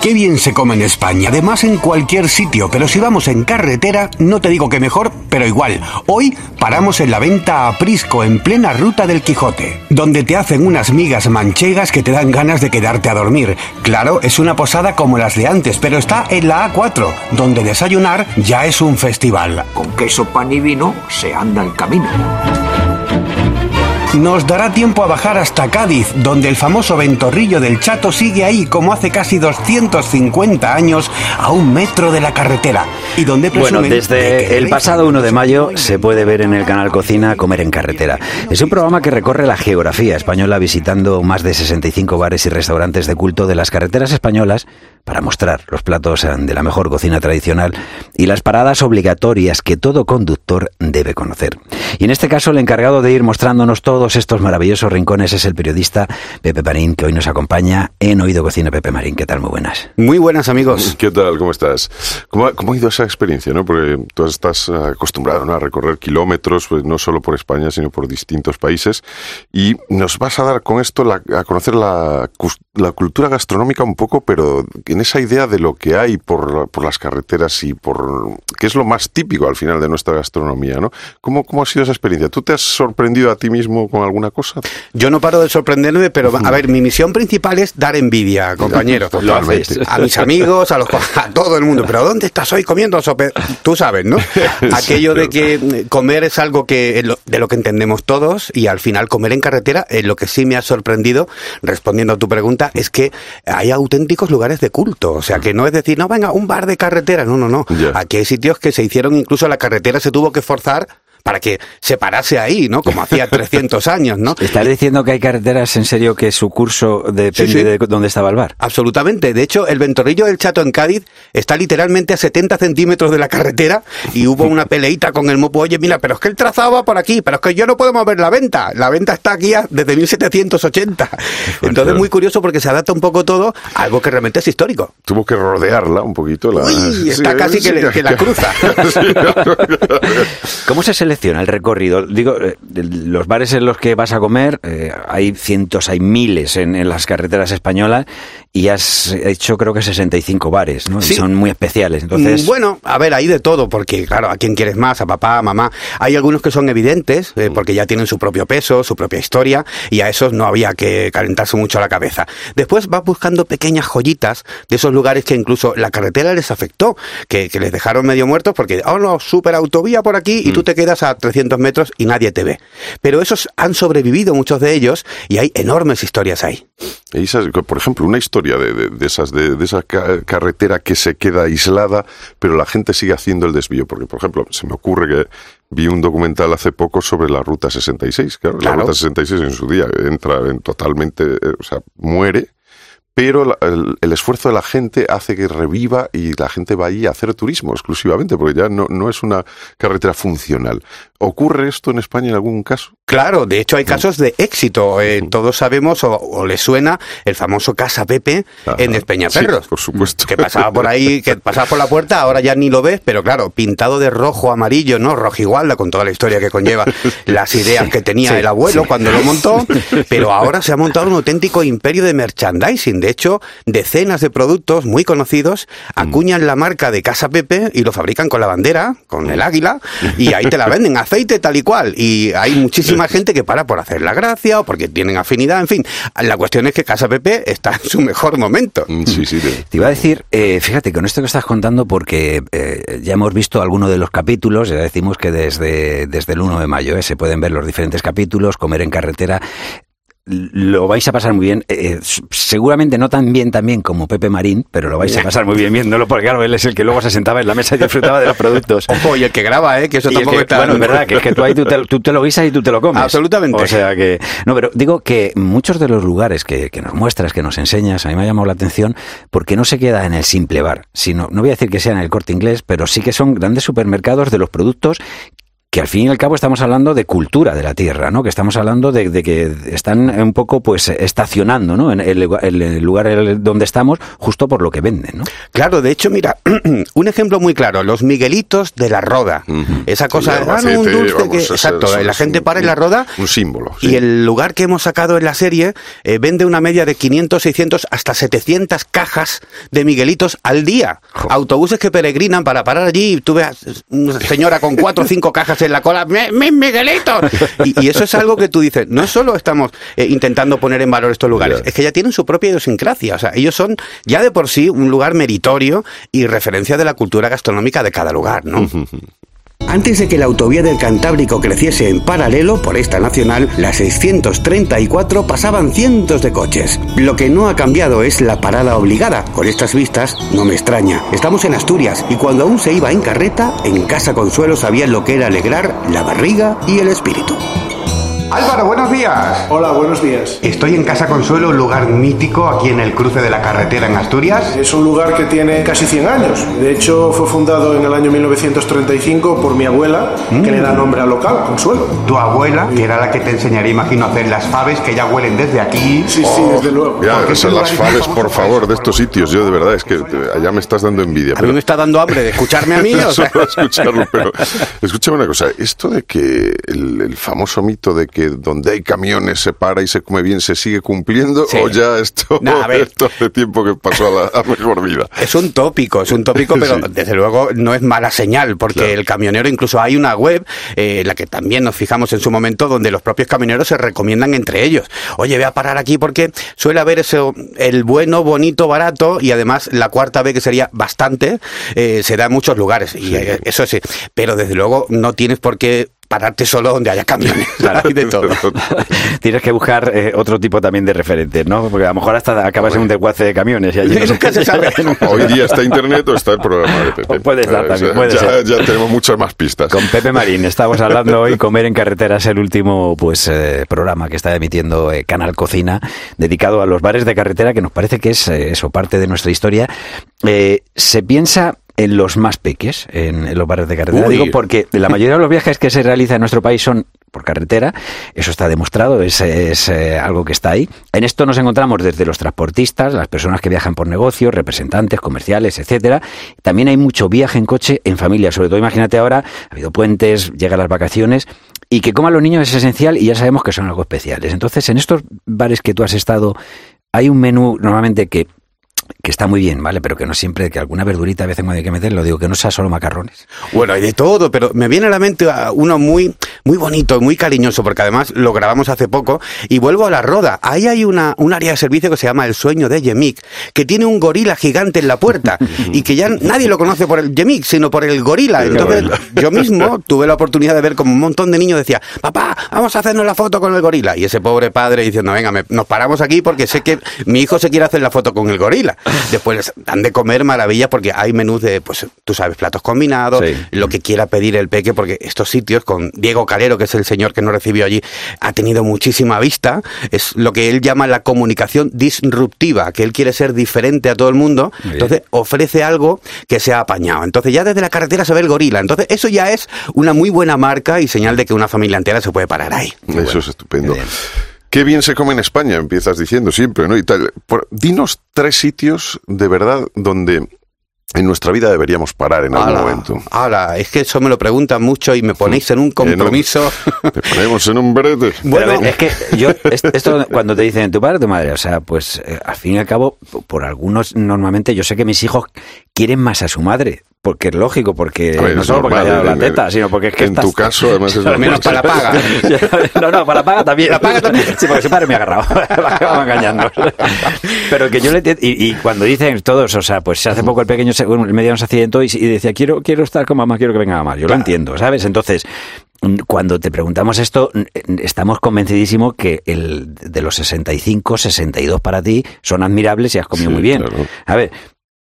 Qué bien se come en España, además en cualquier sitio, pero si vamos en carretera, no te digo que mejor, pero igual. Hoy paramos en la venta a Prisco, en plena ruta del Quijote, donde te hacen unas migas manchegas que te dan ganas de quedarte a dormir. Claro, es una posada como las de antes, pero está en la A4, donde desayunar ya es un festival. Con queso, pan y vino se anda el camino. Nos dará tiempo a bajar hasta Cádiz, donde el famoso ventorrillo del Chato sigue ahí como hace casi 250 años a un metro de la carretera. Y donde Bueno, desde el pasado 1 de mayo se puede ver en el canal Cocina Comer en Carretera. Es un programa que recorre la geografía española visitando más de 65 bares y restaurantes de culto de las carreteras españolas para mostrar los platos de la mejor cocina tradicional y las paradas obligatorias que todo conductor debe conocer. Y en este caso el encargado de ir mostrándonos todos estos maravillosos rincones es el periodista Pepe Marín, que hoy nos acompaña en Oído Cocina. Pepe Marín, ¿qué tal? Muy buenas. Muy buenas amigos. ¿Qué tal? ¿Cómo estás? ¿Cómo ha, cómo ha ido esa experiencia? ¿no? Porque tú estás acostumbrado ¿no? a recorrer kilómetros, pues, no solo por España, sino por distintos países. Y nos vas a dar con esto la, a conocer la, la cultura gastronómica un poco, pero en esa idea de lo que hay por, por las carreteras y por qué es lo más típico al final de nuestra gastronomía, ¿no? ¿Cómo, ¿Cómo ha sido esa experiencia? ¿Tú te has sorprendido a ti mismo con alguna cosa? Yo no paro de sorprenderme, pero a ver, mi misión principal es dar envidia, compañero. Lo haces. A mis amigos, a, los, a todo el mundo. Pero ¿dónde estás hoy comiendo sope? Tú sabes, ¿no? Aquello de que comer es algo que de lo que entendemos todos y al final comer en carretera, es lo que sí me ha sorprendido, respondiendo a tu pregunta, es que hay auténticos lugares de culto. O sea, que no es decir, no, venga, un bar de carretera. No, no, no. Aquí hay sitios que se hicieron, incluso la carretera se tuvo que forzar para que se parase ahí, ¿no? Como hacía 300 años, ¿no? ¿Estás diciendo que hay carreteras en serio que su curso depende Sí, sí. de dónde estaba el bar? Absolutamente. De hecho, el ventorrillo del Chato en Cádiz está literalmente a 70 centímetros de la carretera y hubo una peleita con el mopo. Oye, mira, pero es que el trazado va por aquí, pero es que yo no puedo mover la venta. La venta está aquí desde 1780. Entonces, muy curioso porque se adapta un poco todo a algo que realmente es histórico. Tuvo que rodearla un poquito. La... Uy, está casi que le- que la cruza. ¿Cómo se selecciona el recorrido? Digo, eh, los bares en los que vas a comer, eh, hay cientos, hay miles en, en las carreteras españolas y has hecho creo que 65 bares, ¿no? Sí. Y son muy especiales. Entonces, Mm, Bueno, a ver, hay de todo, porque claro, ¿a quién quieres más? ¿A papá, a mamá? Hay algunos que son evidentes, eh, porque ya tienen su propio peso, su propia historia, y a esos no había que calentarse mucho la cabeza. Después vas buscando pequeñas joyitas de esos lugares que incluso la carretera les afectó, que, que les dejaron medio muertos porque, oh no, super autovía por aquí, y tú te quedas a 300 metros y nadie te ve. Pero esos han sobrevivido, muchos de ellos, y hay enormes historias ahí. Y esas- por ejemplo, una historia de, de- de esas de, de esa ca- carretera que se queda aislada, pero la gente sigue haciendo el desvío. Porque, por ejemplo, se me ocurre que vi un documental hace poco sobre la ruta 66. Claro, Claro. la ruta 66 en su día entra en totalmente, eh, o sea, muere. Pero el, el esfuerzo de la gente hace que reviva y la gente va ahí a hacer turismo exclusivamente, porque ya no, no es una carretera funcional. ¿Ocurre esto en España en algún caso? Claro, de hecho hay casos de éxito. Eh, todos sabemos o, o les suena el famoso Casa Pepe Ajá. en Despeñaperros. Sí, por supuesto. Que pasaba por ahí, que pasaba por la puerta, ahora ya ni lo ves, pero claro, pintado de rojo, amarillo, ¿no? Rojigualda, con toda la historia que conlleva, las ideas que tenía el abuelo cuando lo montó, pero ahora se ha montado un auténtico imperio de merchandising. De hecho, decenas de productos muy conocidos acuñan la marca de Casa Pepe y lo fabrican con la bandera, con el águila, y ahí te la venden, aceite tal y cual. Y hay muchísima gente que para por hacer la gracia o porque tienen afinidad, en fin. La cuestión es que Casa Pepe está en su mejor momento. Mm, Sí, sí. de- Te iba a decir, eh, fíjate, con esto que estás contando, porque eh, ya hemos visto algunos de los capítulos, ya decimos que desde, desde el 1 de mayo eh, se pueden ver los diferentes capítulos, comer en carretera. Lo vais a pasar muy bien, eh, s- seguramente no tan bien también como Pepe Marín, pero lo vais a pasar muy bien viéndolo, porque claro, él es el que luego se sentaba en la mesa y disfrutaba de los productos. Ojo, y el que graba, ¿eh? Que eso Y tampoco que- está... bueno, es verdad, que es que tú ahí tú te, tú te lo guisas y tú te lo comes. Absolutamente. O sea que. No, pero digo que muchos de los lugares que, que nos muestras, que nos enseñas, a mí me ha llamado la atención porque no se queda en el simple bar, sino, no voy a decir que sea en el corte inglés, pero sí que son grandes supermercados de los productos que al fin y al cabo estamos hablando de cultura de la tierra, ¿no? Que estamos hablando de, que están un poco pues estacionando, ¿no? En el, lugar donde estamos, justo por lo que venden, ¿no? Claro, de hecho, mira, un ejemplo muy claro, los Miguelitos de la Roda. Esa cosa, ah, un dulce que... Exacto, la gente para en la Roda. Un símbolo. Y el lugar que hemos sacado en la serie eh, vende una media de 500, 600, hasta 700 cajas de Miguelitos al día. Autobuses que peregrinan para parar allí y tú ves una señora con cuatro o cinco cajas en la cola, ¡mi, Miguelito! Y, eso es algo que tú dices, no solo estamos eh, intentando poner en valor estos lugares, es que ya tienen su propia idiosincrasia. O sea, ellos son ya de por sí un lugar meritorio y referencia de la cultura gastronómica de cada lugar, ¿no? Antes de que la autovía del Cantábrico creciese en paralelo por esta nacional, la 634 pasaban cientos de coches. Lo que no ha cambiado es la parada obligada. Con estas vistas, no me extraña. Estamos en Asturias y cuando aún se iba en carreta, en Casa Consuelo sabían lo que era alegrar la barriga y el espíritu. Álvaro, buenos días. Hola, buenos días. Estoy en Casa Consuelo, un lugar mítico aquí en el cruce de la carretera en Asturias. Es un lugar que tiene casi 100 años. De hecho, fue fundado en el año 1935 por mi abuela, que le da nombre al local, Consuelo. Tu abuela, que era la que te enseñaría, imagino, a hacer las faves que ya huelen desde aquí. Sí, sí, desde luego. Ya, son las faves, por favor, de estos sitios. Yo, de verdad, es que allá me estás dando envidia. A mí me está dando hambre de escucharme a mí. o sea... escucharlo, pero escúchame una cosa. Esto de que el, el famoso mito de que donde hay camiones se para y se come bien, se sigue cumpliendo o ya esto, esto hace tiempo que pasó a la mejor vida? Es un tópico, es un tópico, pero desde luego no es mala señal, porque el camionero, incluso hay una web, eh, la que también nos fijamos en su momento, donde los propios camioneros se recomiendan entre ellos. Oye, voy a parar aquí porque suele haber eso, el bueno, bonito, barato, y además la cuarta vez que sería bastante, eh, se da en muchos lugares, y eh, eso sí, pero desde luego no tienes por qué pararte solo donde haya camiones. Hay de todo. Tienes que buscar eh, otro tipo también de referentes, ¿no? Porque a lo mejor hasta acabas en un desguace de camiones. Y allí Hoy día está internet o está el programa de Pepe. Puede estar también, puede ya, ser. ya, tenemos muchas más pistas. Con Pepe Marín estamos hablando hoy. Comer en carretera es el último pues eh, programa que está emitiendo eh, Canal Cocina, dedicado a los bares de carretera, que nos parece que es eso, parte de nuestra historia. se piensa en los más peques, en, los barrios de carretera. Digo porque la mayoría de los viajes que se realizan en nuestro país son por carretera, eso está demostrado, es, es eh, algo que está ahí. En esto nos encontramos desde los transportistas, las personas que viajan por negocios, representantes comerciales, etcétera. También hay mucho viaje en coche en familia, sobre todo imagínate ahora, ha habido puentes, llegan las vacaciones y que coman los niños es esencial y ya sabemos que son algo especiales. Entonces, en estos bares que tú has estado, hay un menú normalmente que que está muy bien, ¿vale? Pero que no siempre, que alguna verdurita a veces cuando hay que meterlo, digo que no sea solo macarrones. Bueno, hay de todo, pero me viene a la mente uno muy, muy bonito, muy cariñoso, porque además lo grabamos hace poco, y vuelvo a la roda. Ahí hay una, un área de servicio que se llama El Sueño de Yemik, que tiene un gorila gigante en la puerta, y que ya nadie lo conoce por el Yemik, sino por el gorila. Entonces, yo mismo tuve la oportunidad de ver como un montón de niños decía, papá, vamos a hacernos la foto con el gorila. Y ese pobre padre diciendo, venga, nos paramos aquí porque sé que mi hijo se quiere hacer la foto con el gorila. Después dan de comer maravillas porque hay menús de, pues tú sabes, platos combinados, lo que quiera pedir el peque, porque estos sitios con Diego Calero, que es el señor que nos recibió allí, ha tenido muchísima vista. Es lo que él llama la comunicación disruptiva, que él quiere ser diferente a todo el mundo. Entonces ofrece algo que sea apañado. Entonces ya desde la carretera se ve el gorila. Entonces eso ya es una muy buena marca y señal de que una familia entera se puede parar ahí. Eso es estupendo. Qué bien se come en España, empiezas diciendo siempre, ¿no? Y tal. dinos tres sitios de verdad donde en nuestra vida deberíamos parar en algún momento. Ahora, es que eso me lo preguntan mucho y me ponéis en un compromiso. te ponemos en un brete. Bueno, es que yo, esto cuando te dicen tu padre o tu madre, o sea, pues eh, al fin y al cabo, por algunos, normalmente yo sé que mis hijos quieren más a su madre, porque es lógico, porque no solo porque haya la teta, sino porque es que en tu caso además es menos para la paga. no, no, para la paga también. La paga también. Sí, porque su padre me ha agarrado, me engañando. Pero que yo le y, y, cuando dicen todos, o sea, pues hace poco el pequeño, el mediano se accidentó y, y, decía quiero quiero estar con mamá, quiero que venga mamá. Yo lo entiendo, ¿sabes? Entonces cuando te preguntamos esto, estamos convencidísimos que el de los 65, 62 para ti son admirables y has comido muy bien. A ver,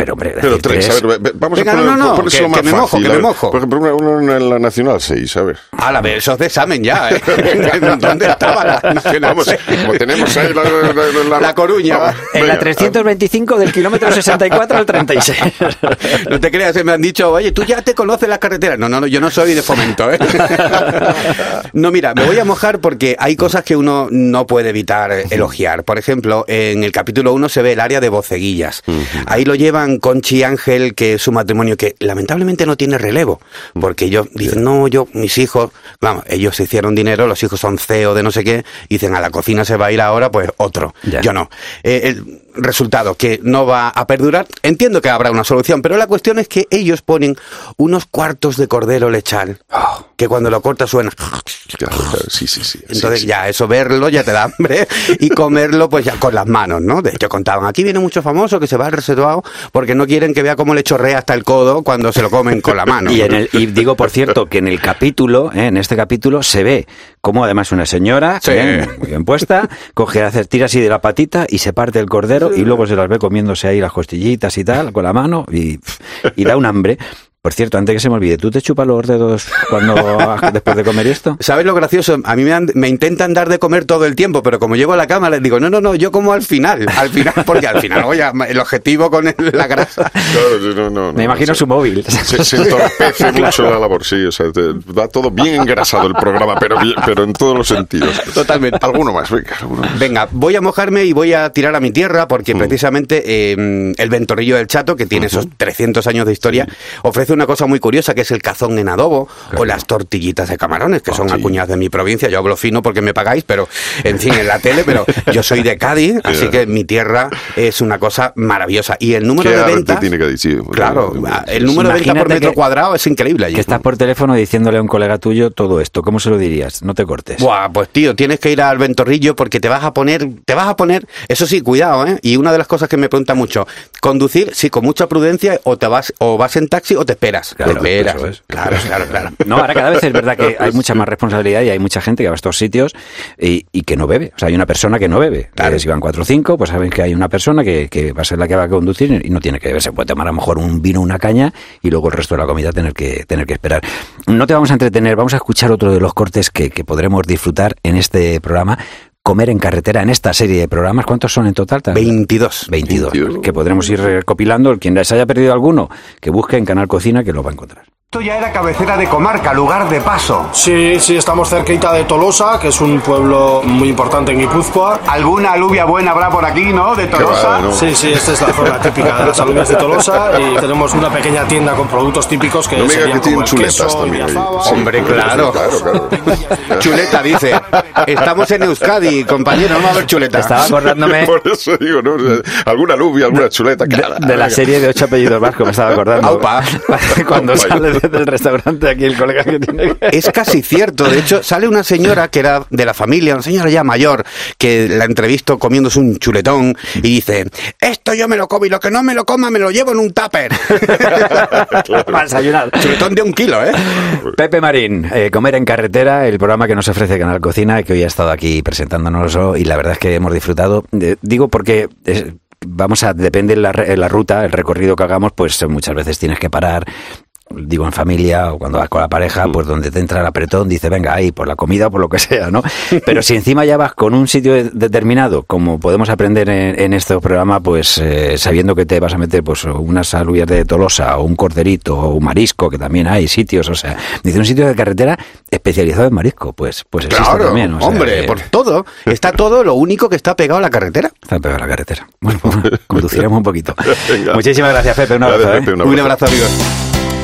Pero, hombre, Pero decir tres, tres- a ver, ve- vamos Venga, a poner, no, no, que- más que me mojo, fácil, que me mojo. Por ejemplo, una en la Nacional 6, a ver. A la vez, eso es de examen ya, ¿eh? ¿Dónde estaba la Nacional? Vamos, como tenemos ahí la, la, la- La Coruña. Vamos, En la venga. 325 del kilómetro 64 al 36. No te creas, se me han dicho, oye, tú ya te conoces las carreteras. No, no, no, yo no soy de fomento, ¿eh? No, mira, me voy a mojar porque hay cosas que uno no puede evitar eh, elogiar. Por ejemplo, en el capítulo 1 se ve el área de boceguillas. Ahí lo llevan Conchi y Ángel, que es su matrimonio que lamentablemente no tiene relevo. Porque ellos dicen, no, yo, mis hijos, vamos, ellos se hicieron dinero, los hijos son CEO de no sé qué, dicen, a la cocina se va a ir ahora, pues otro. Ya. Yo no. Eh, el resultado, que no va a perdurar, entiendo que habrá una solución, pero la cuestión es que ellos ponen unos cuartos de cordero lechal, que cuando lo cortas suena. Sí, sí, sí. Entonces sí, sí. ya eso verlo ya te da hambre y comerlo pues ya con las manos, ¿no? De hecho contaban, aquí viene mucho famoso que se va al reservado porque no quieren que vea cómo le chorrea hasta el codo cuando se lo comen con la mano. Y, en el, y digo, por cierto, que en el capítulo, ¿eh? en este capítulo, se ve como además una señora, Sí. ¿eh? muy bien puesta, coge, hace, tira así de la patita y se parte el cordero y luego se las ve comiéndose ahí las costillitas y tal, con la mano y, y da un hambre. Por cierto, antes que se me olvide, ¿tú te chupas los dedos cuando después de comer esto? ¿Sabes lo gracioso? A mí me, han- me intentan dar de comer todo el tiempo, pero como llego a la cama les digo, no, no, no, yo como al final, al final, porque al final, oye, el objetivo con el- la grasa. Claro, sí, no, no, no, Me imagino se- su móvil. Se, se entorpece mucho la labor, sí, o sea, te- va todo bien engrasado el programa, pero, bien- pero en todos los sentidos. Totalmente. Alguno más, venga, alguno más. Venga, voy a mojarme y voy a tirar a mi tierra porque precisamente eh, el Ventorrillo del Chato, que tiene esos 300 años de historia, ofrece una cosa muy curiosa que es el cazón en adobo o las tortillitas de camarones, que son sí. acuñadas de mi provincia. Yo hablo fino porque me pagáis, pero en fin, en la tele, pero yo soy de Cádiz, así que mi tierra es una cosa maravillosa. Y el número ¿Qué de ventas... tiene Cádiz? Sí, Claro, sí, sí. el número de ventas por metro que- cuadrado es increíble allí. Que estás por teléfono diciéndole a un colega tuyo todo esto. ¿Cómo se lo dirías? No te cortes. Buah, pues tío, tienes que ir al ventorrillo porque te vas a poner, te vas a poner, eso sí, cuidado, ¿eh? Y una de las cosas que me pregunta mucho, conducir, sí, con mucha prudencia, o te vas, o vas en taxi o te esperas. Claro, te esperas. eso es. Claro, claro, claro. No, ahora cada vez es verdad que hay mucha más responsabilidad y hay mucha gente que va a estos sitios y, y que no bebe. O sea, hay una persona que no bebe. Claro. Eh, si van cuatro o cinco, pues saben que hay una persona que, que va a ser la que va a conducir y no tiene que beber. Se puede tomar a lo mejor un vino, una caña y luego el resto de la comida tener que, tener que esperar. No te vamos a entretener, vamos a escuchar otro de los cortes que, que podremos disfrutar en este programa. Comer en carretera, en esta serie de programas. ¿Cuántos son en total? 22. 22. 22. Que podremos ir recopilando. Quien les haya perdido alguno, que busque en Canal Cocina, que lo va a encontrar. Esto ya era cabecera de comarca, lugar de paso. Sí, sí, estamos cerquita de Tolosa, que es un pueblo muy importante en Guipúzcoa. Alguna alubia buena habrá por aquí, ¿no? De Tolosa. Sí, sí, esta es la zona típica de las alubias de Tolosa y tenemos una pequeña tienda con productos típicos que No me serían que tienen como el chuletas queso, también. Sí, Hombre, claro. claro, claro. Chuleta dice, estamos en Euskadi, compañero, no va a haber chuleta. Estaba acordándome Por eso digo, ¿no? Alguna alubia, alguna chuleta. de, cara, de la serie de ocho apellidos vascos, me estaba acordando. Aupa. Cuando Aupa. sale del restaurante aquí el colega que tiene que... Es casi cierto. De hecho, sale una señora que era de la familia, una señora ya mayor, que la entrevisto comiéndose un chuletón y dice, esto yo me lo como y lo que no me lo coma me lo llevo en un tupper. Para desayunar. Chuletón de un kilo, ¿eh? Pepe Marín, eh, Comer en Carretera, el programa que nos ofrece Canal Cocina, que hoy ha estado aquí presentándonoslo y la verdad es que hemos disfrutado. Eh, digo porque vamos a, depende la, re- la ruta, el recorrido que hagamos, pues muchas veces tienes que parar. Digo en familia o cuando vas con la pareja, pues donde te entra el apretón, dice venga ahí por la comida o por lo que sea, ¿no? Pero si encima ya vas con un sitio de- determinado, como podemos aprender en, en este programa, pues eh, sabiendo que te vas a meter pues unas alubias de Tolosa o un corderito o un marisco, que también hay sitios, o sea, dice un sitio de carretera especializado en marisco, pues pues existe Claro, también, o sea, hombre, que por todo. Está todo, lo único que está pegado a la carretera. está pegado a la carretera. Bueno, pues, conduciremos un poquito. Muchísimas gracias, Pepe, un abrazo. Gracias, ¿eh? Un abrazo, amigos.